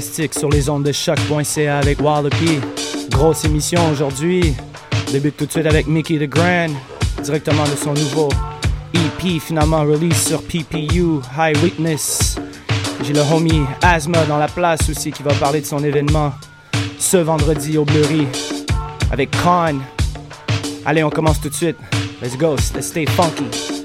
sur les ondes de choc.ca avec Wallopy. Grosse émission aujourd'hui. Débute tout de suite avec Mickey the Grand, directement de son nouveau EP finalement release sur PPU, High Witness. J'ai le homie Asma dans la place aussi qui va parler de son événement ce vendredi au Bleury avec Khan. Allez, on commence tout de suite. Let's go, let's stay funky.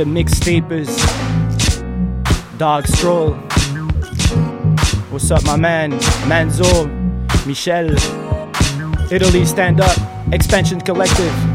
The Mixtapers. Dog Stroll. What's up, my man? Manzo. Michel. Italy Stand Up. Expansion Collective.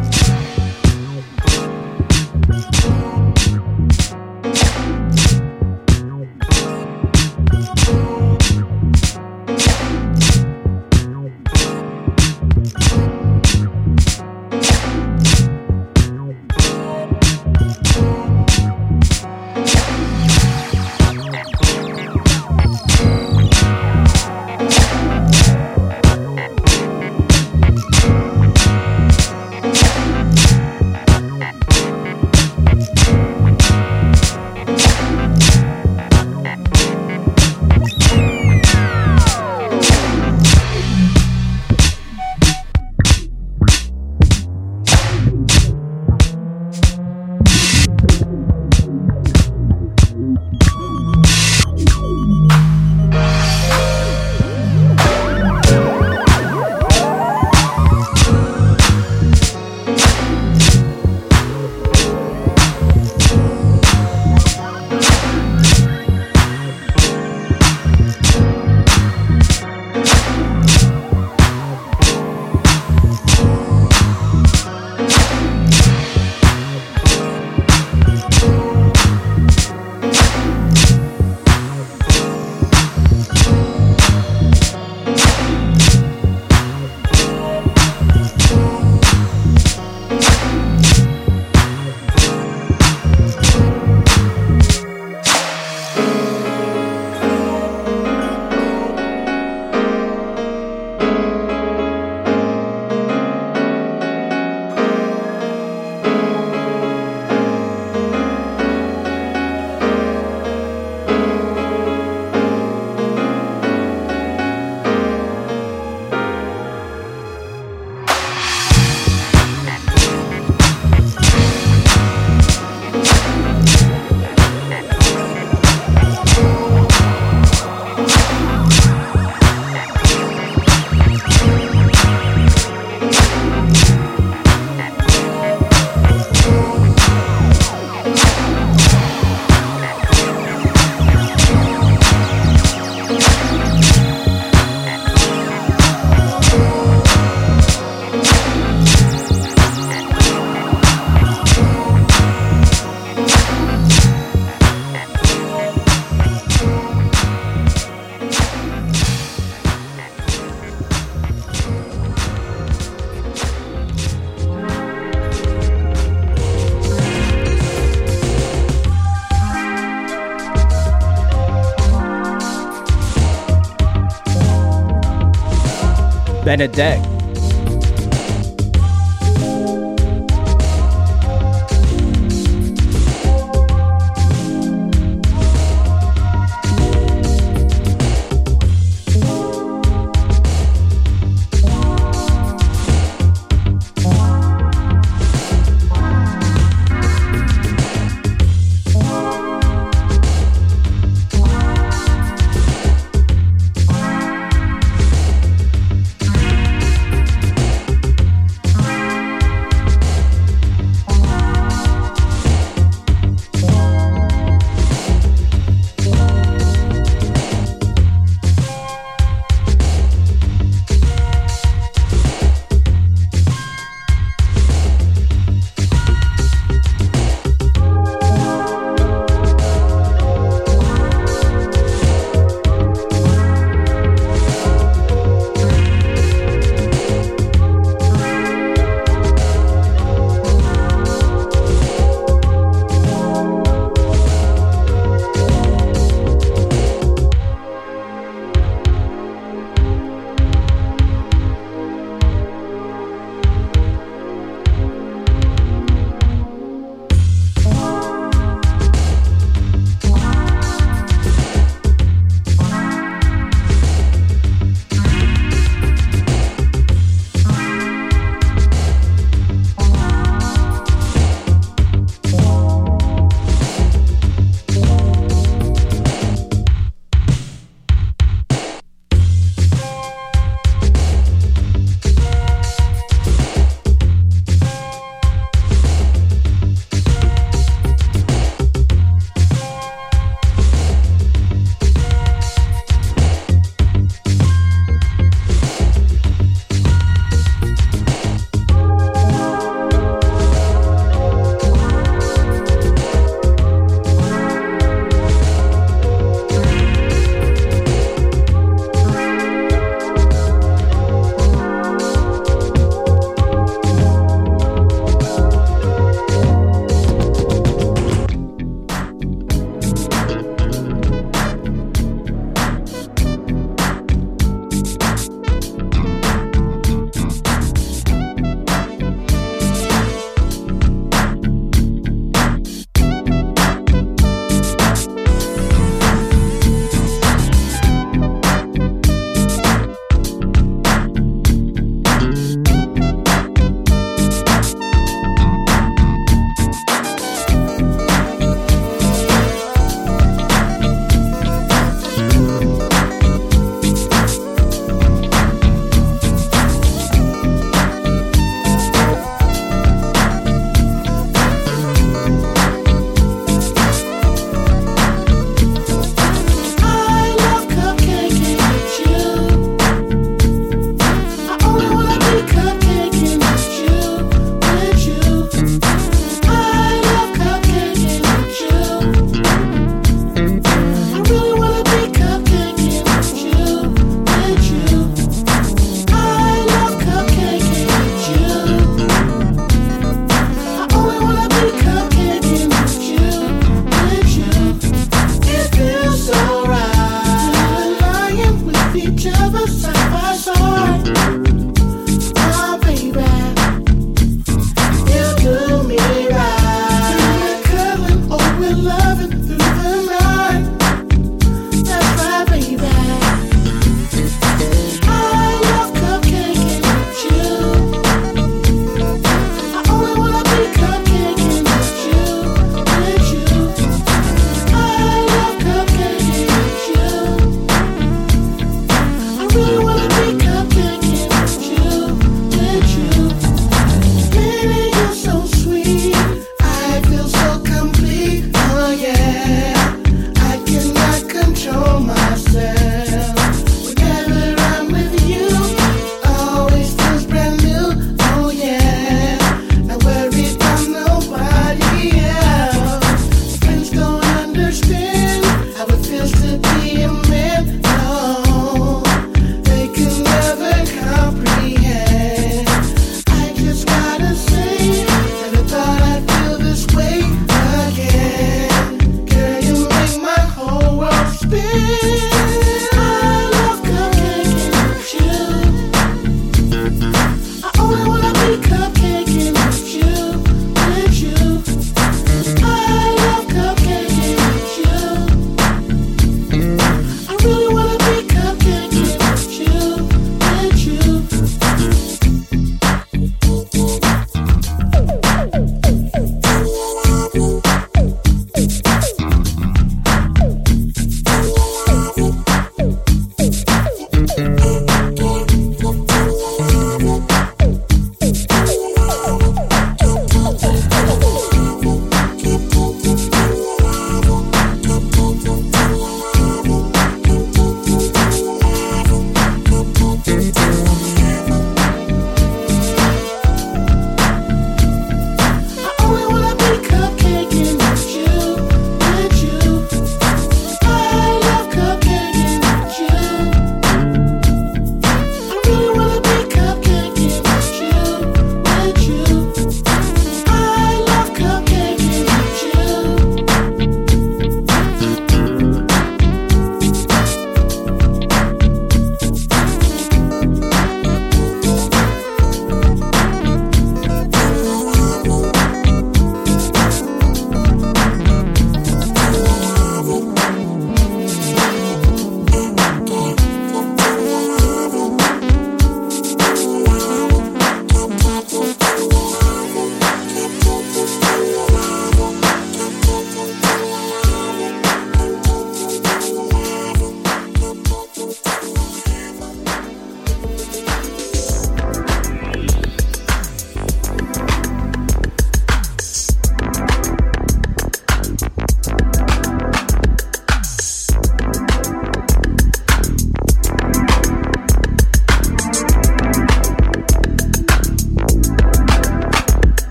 Benedict.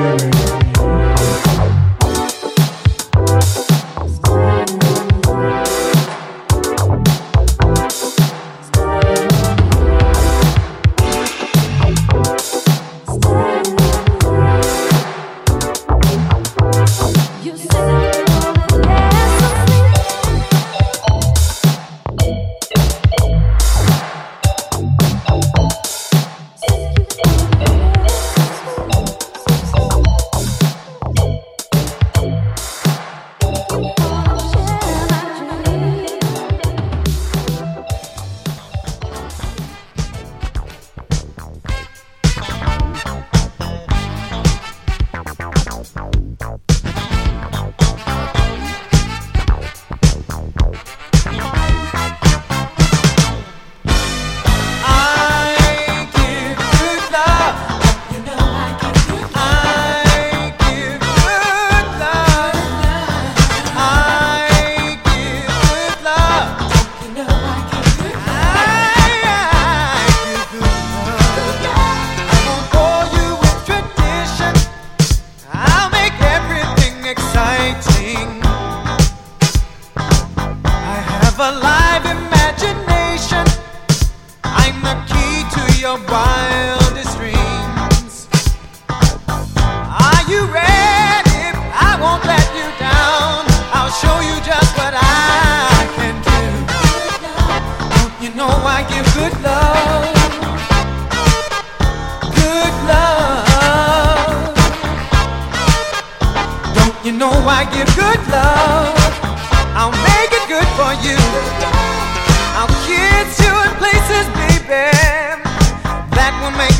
hearing.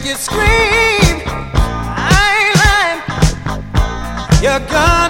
You scream. I ain't lying. You're gonna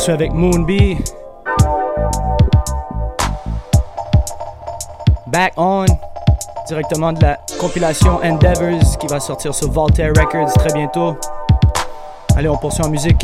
Poursuit avec Moonbee. Back On, directement de la compilation Endeavors qui va sortir sur Voltaire Records très bientôt. Allez, on poursuit en musique.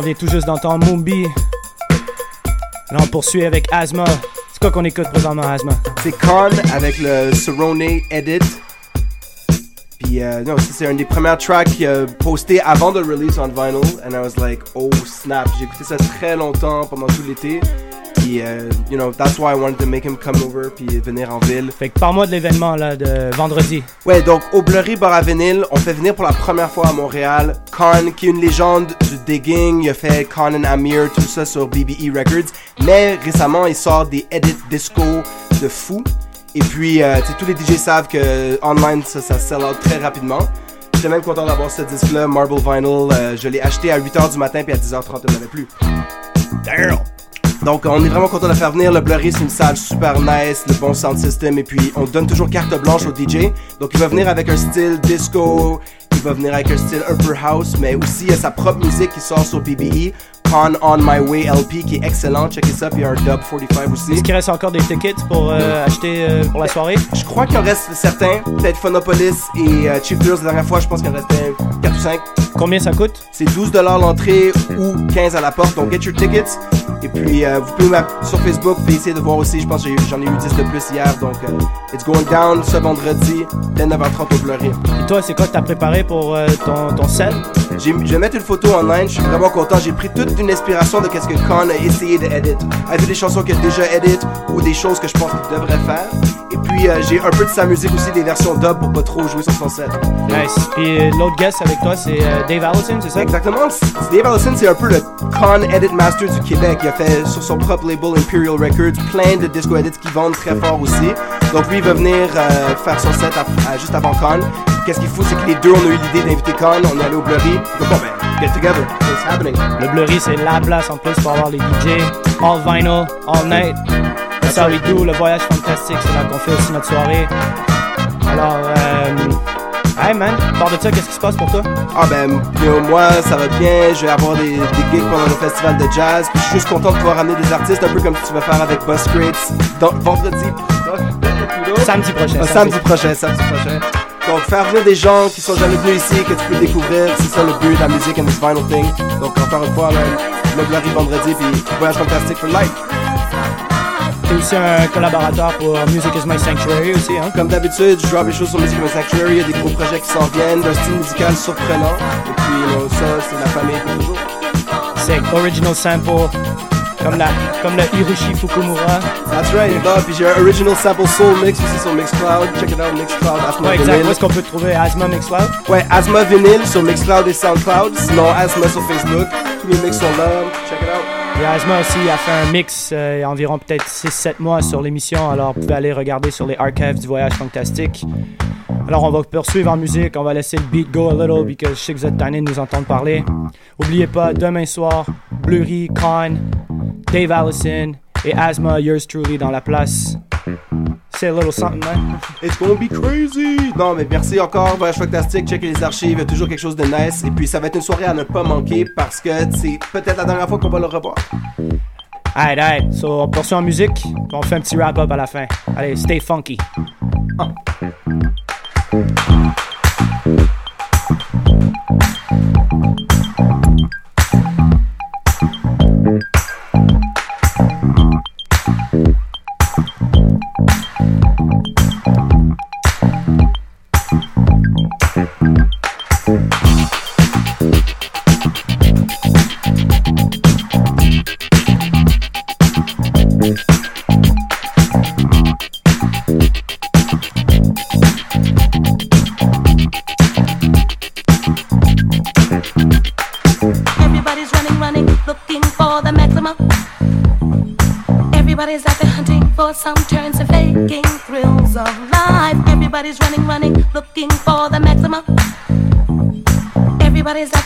On vient tout juste d'entendre Moombi. Là, on poursuit avec Asma. C'est quoi qu'on écoute présentement, Asma? C'est Carl avec le Cerrone Edit. Puis euh, non, c'est un des premiers tracks euh, postés avant de le release on vinyl. And I was like, oh snap. J'ai écouté ça très longtemps pendant tout l'été. Puis, euh, you know, that's why I wanted to make him come over puis venir en ville. Fait que parle-moi de l'événement là de vendredi. Ouais, donc au Blurry Bar à Vinyl, on fait venir pour la première fois à Montréal Qui est une légende du digging. Il a fait Khan Amir, tout ça sur BBE Records. Mais récemment, il sort des edits disco de fou. Et puis, euh, tous les DJ savent que online, ça, ça sell out très rapidement. J'étais même content d'avoir ce disque-là, Marble Vinyl. Euh, je l'ai acheté à 8h du matin, puis à 10h30, il n'en avait plus. Donc, on est vraiment content de faire venir. Le Blurry, c'est une salle super nice, le bon sound system, et puis on donne toujours carte blanche au DJ. Donc, il va venir avec un style disco, il va venir avec un style upper house, mais aussi il a sa propre musique qui sort sur BBE. Con On My Way LP qui est excellent, checkez ça, puis il y a un dub 45 aussi. Est-ce qu'il reste encore des tickets pour euh, acheter euh, pour la soirée? Je crois qu'il en reste certains, peut-être Phonopolis et euh, Chief Girls la dernière fois, je pense qu'il en restait 4 ou 5. Combien ça coûte? C'est 12$ l'entrée ou 15$ à la porte, donc get your tickets. Et puis euh, vous pouvez sur Facebook, puis essayer de voir aussi, je pense que j'en ai eu 10 de plus hier, donc it's going down ce vendredi, dès 9h30 au Blurry. Et toi, c'est quoi que t'as préparé pour ton, ton set? Je vais mettre une photo online, je suis vraiment content. J'ai pris toute une inspiration de qu'est-ce que Khan a essayé de edit. Avec des chansons qu'il a déjà edit ou des choses que je pense qu'il devrait faire? Et puis euh, j'ai un peu de sa musique aussi, des versions dub pour pas trop jouer sur son set. Nice. Puis euh, l'autre guest avec toi, c'est euh, Dave Allison, c'est ça? Exactement. Dave Allison, c'est un peu le Khan Edit Master du Québec. Il a fait sur son propre label Imperial Records plein de disco edits qui vendent très fort aussi. Donc lui, il va venir euh, faire son set à- à- juste avant Khan. Qu'est-ce qu'il faut, c'est que les deux, on a eu l'idée d'inviter Khan. On est allé au Blurry. Donc bon, ben, get together. It's happening. Le Blurry, c'est la place en plus pour avoir les DJ. All vinyl, all night. That's how we do. Le voyage fantastique, c'est là qu'on fait aussi notre soirée. Alors, euh, hey man, parle de ça, qu'est-ce qui se passe pour toi? Ah ben, yo, moi, ça va bien. Je vais avoir des, des gigs pendant le festival de jazz. Puis je suis juste content de pouvoir ramener des artistes, un peu comme tu vas faire avec Crates dans- vendredi. Samedi prochain. Ah, samedi prochain, samedi prochain. Donc, faire venir des gens qui sont jamais venus ici, que tu peux découvrir, c'est ça le but de la musique and this vinyl thing. Donc, encore une fois, là, le Blurry vendredi, puis Voyage Fantastique for Life. T'es aussi un collaborateur pour Music is My Sanctuary aussi, hein? Comme d'habitude, je drop les choses sur Music in Sanctuary, il y a des gros projets qui s'en viennent, d'un style musical surprenant. Et puis, you know, ça, c'est la famille pour toujours. C'est original sample, comme, la, comme le Hiroshi Fukumura. That's right, puis j'ai un original sample soul mix aussi sur Mixcloud. Check it out, Mixcloud, Asthma Ouais, exact. Vinyl. Où est-ce qu'on peut trouver? Asthma Mixcloud? Ouais, Asthma Vinyl sur Mixcloud et Soundcloud. Sinon, Asthma sur Facebook. Tous les mix sont là. Check it out. Et Asma aussi a fait un mix euh, il y a environ peut-être 6-7 mois sur l'émission, alors vous pouvez aller regarder sur les archives du Voyage Fantastique. Alors on va poursuivre en musique, on va laisser le beat go a little because je sais que vous êtes de nous entendre parler. Oubliez pas, demain soir, Blurry, Khan, Dave Allison et Asma, yours truly dans la place. C'est a little something, man. It's gonna be crazy! Non, mais merci encore, Voyage Fantastique. Checkez les archives, il y a toujours quelque chose de nice. Et puis, ça va être une soirée à ne pas manquer parce que c'est peut-être la dernière fois qu'on va le revoir. Alright, alright. So on poursuit en musique, puis on fait un petit wrap-up à la fin. Allez, stay funky. Everybody's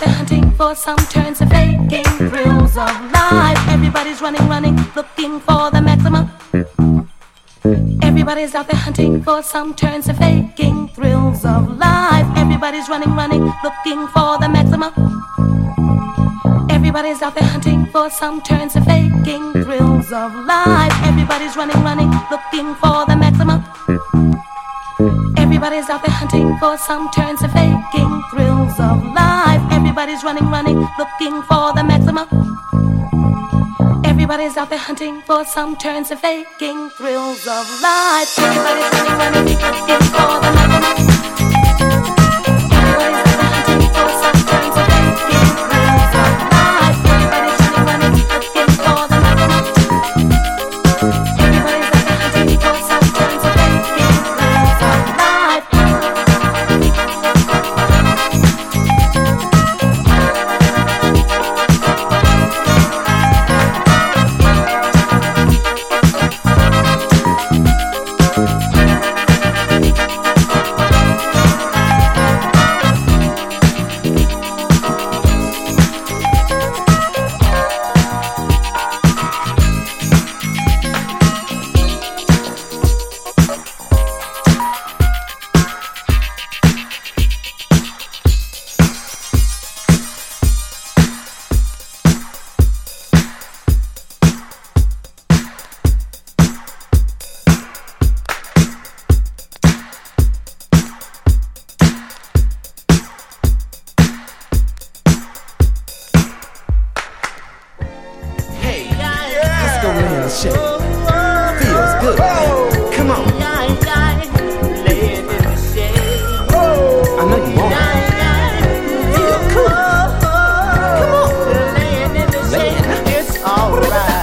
Hunting for some turns and faking thrills of life. Everybody's running, running, looking for the maximum. Everybody's out there hunting for some turns and faking thrills of life. Everybody's running, running, looking for the maximum. Everybody's out there hunting for some turns and faking thrills of life. Everybody's running, running, looking for the maximum. Everybody's out there hunting for some turns and faking thrills of life. Everybody's running, running, looking for the maximum. Everybody's out there hunting for some turns and faking thrills of life. Everybody's running, running, looking for the maximum. Right.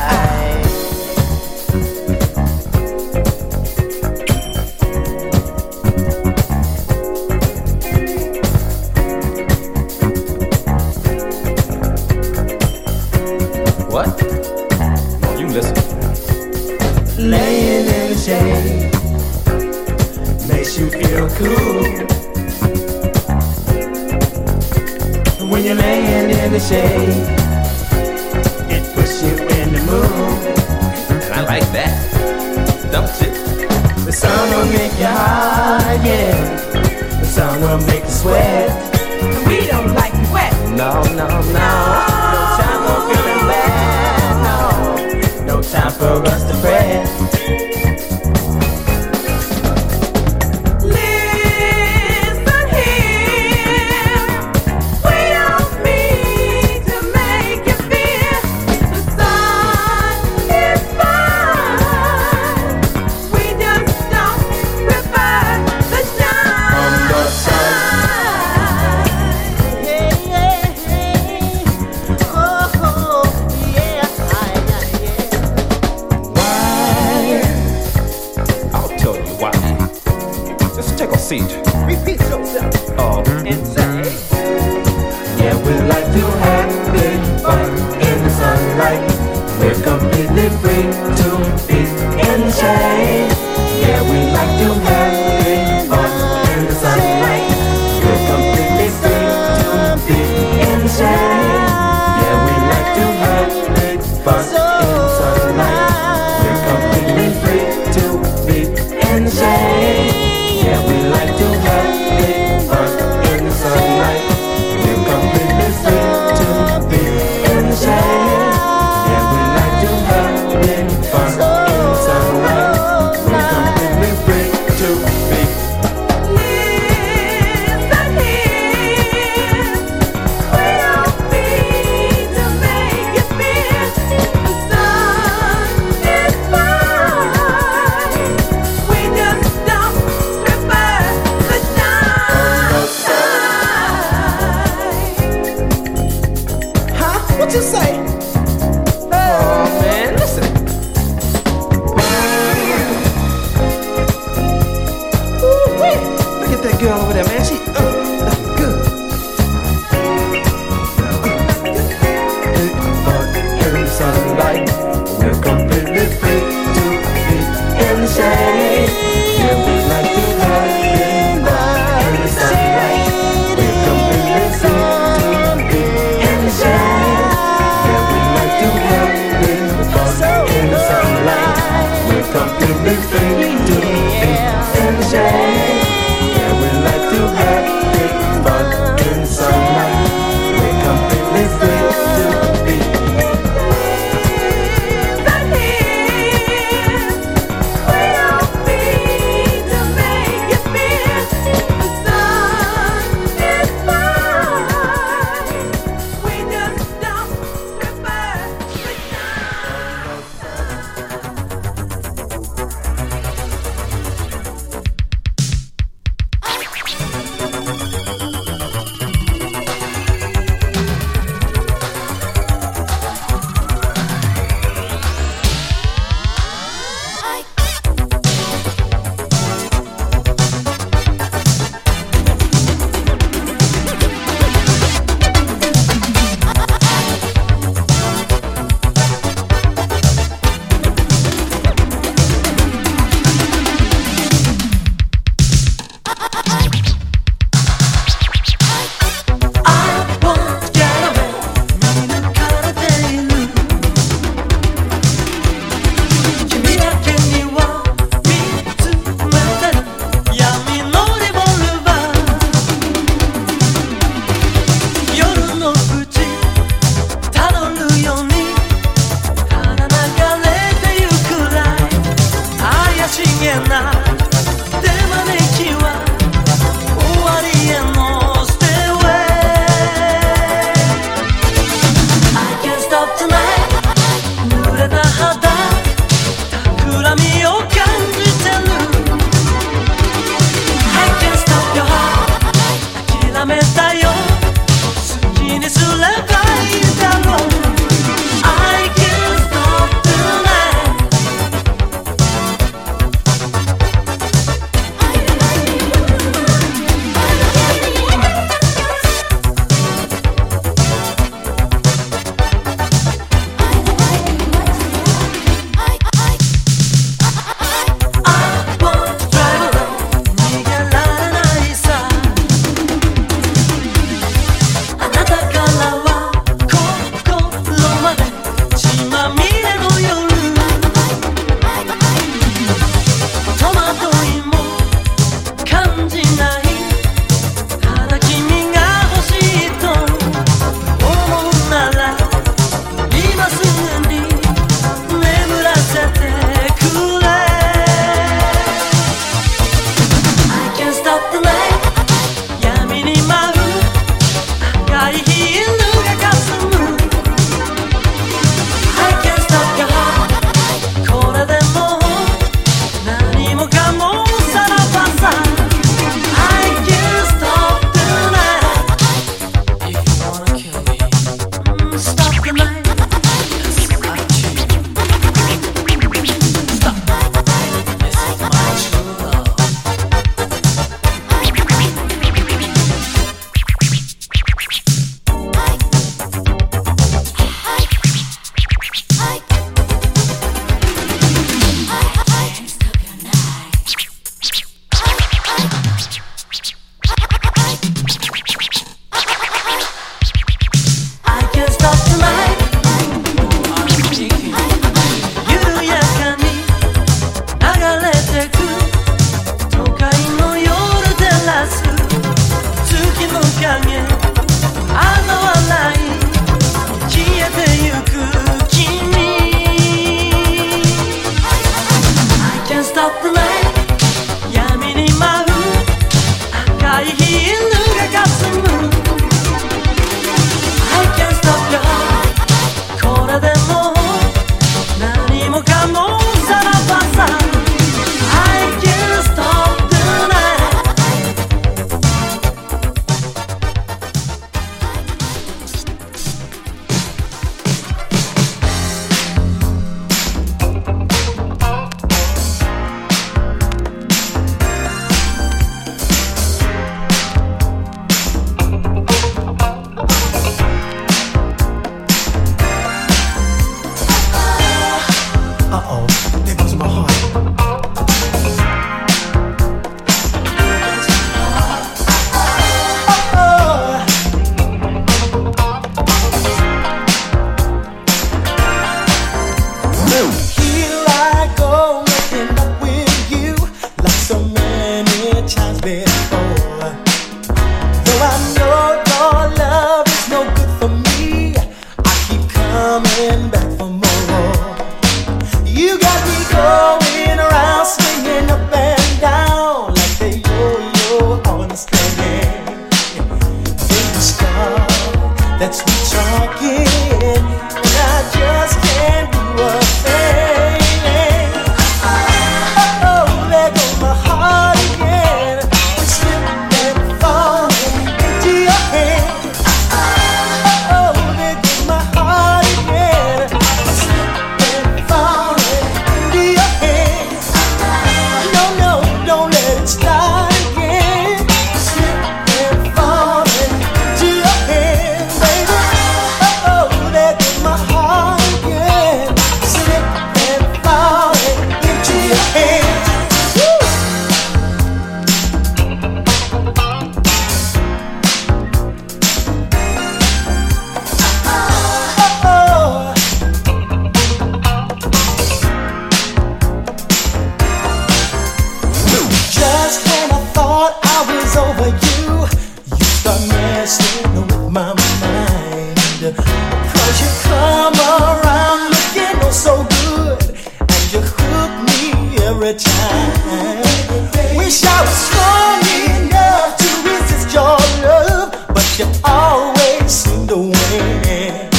Cause you come around looking oh so good, and you hook me every time. Wish I was strong enough to resist your love, but you always seem to win.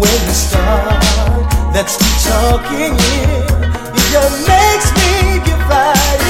When you start talking, it just makes me get right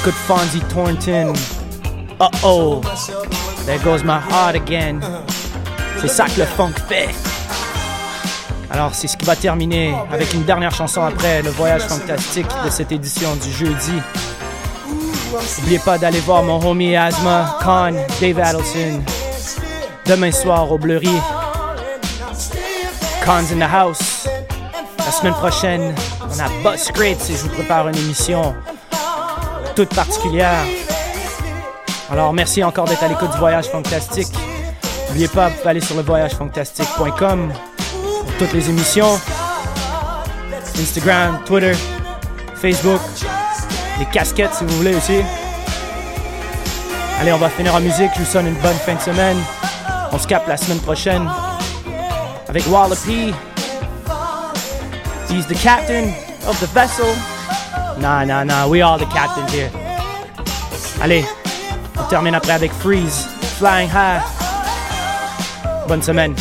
Écoute Fonzie Thornton. Uh oh, there goes my heart again. C'est ça que le funk fait. Alors c'est ce qui va terminer avec une dernière chanson après le voyage fantastique de cette édition du jeudi. N'oubliez pas d'aller voir mon homie Asma, Khan, Dave Adelson. Demain soir au Bleury. Khan's in the house. La semaine prochaine, on a Buzz Scrates et je vous prépare une émission toute particulière. Alors, merci encore d'être à l'écoute du Voyage Fantastique. N'oubliez pas, vous pouvez aller sur le voyagefantastique.com pour toutes les émissions. Instagram, Twitter, Facebook, les casquettes si vous voulez aussi. Allez, on va finir en musique. Je vous sonne une bonne fin de semaine. On se capte la semaine prochaine avec Wallopy. He's the captain of the vessel. Nah, nah, nah, we are the captains here. Allez, on termine après avec Freeze, Flying High. Bonne semaine.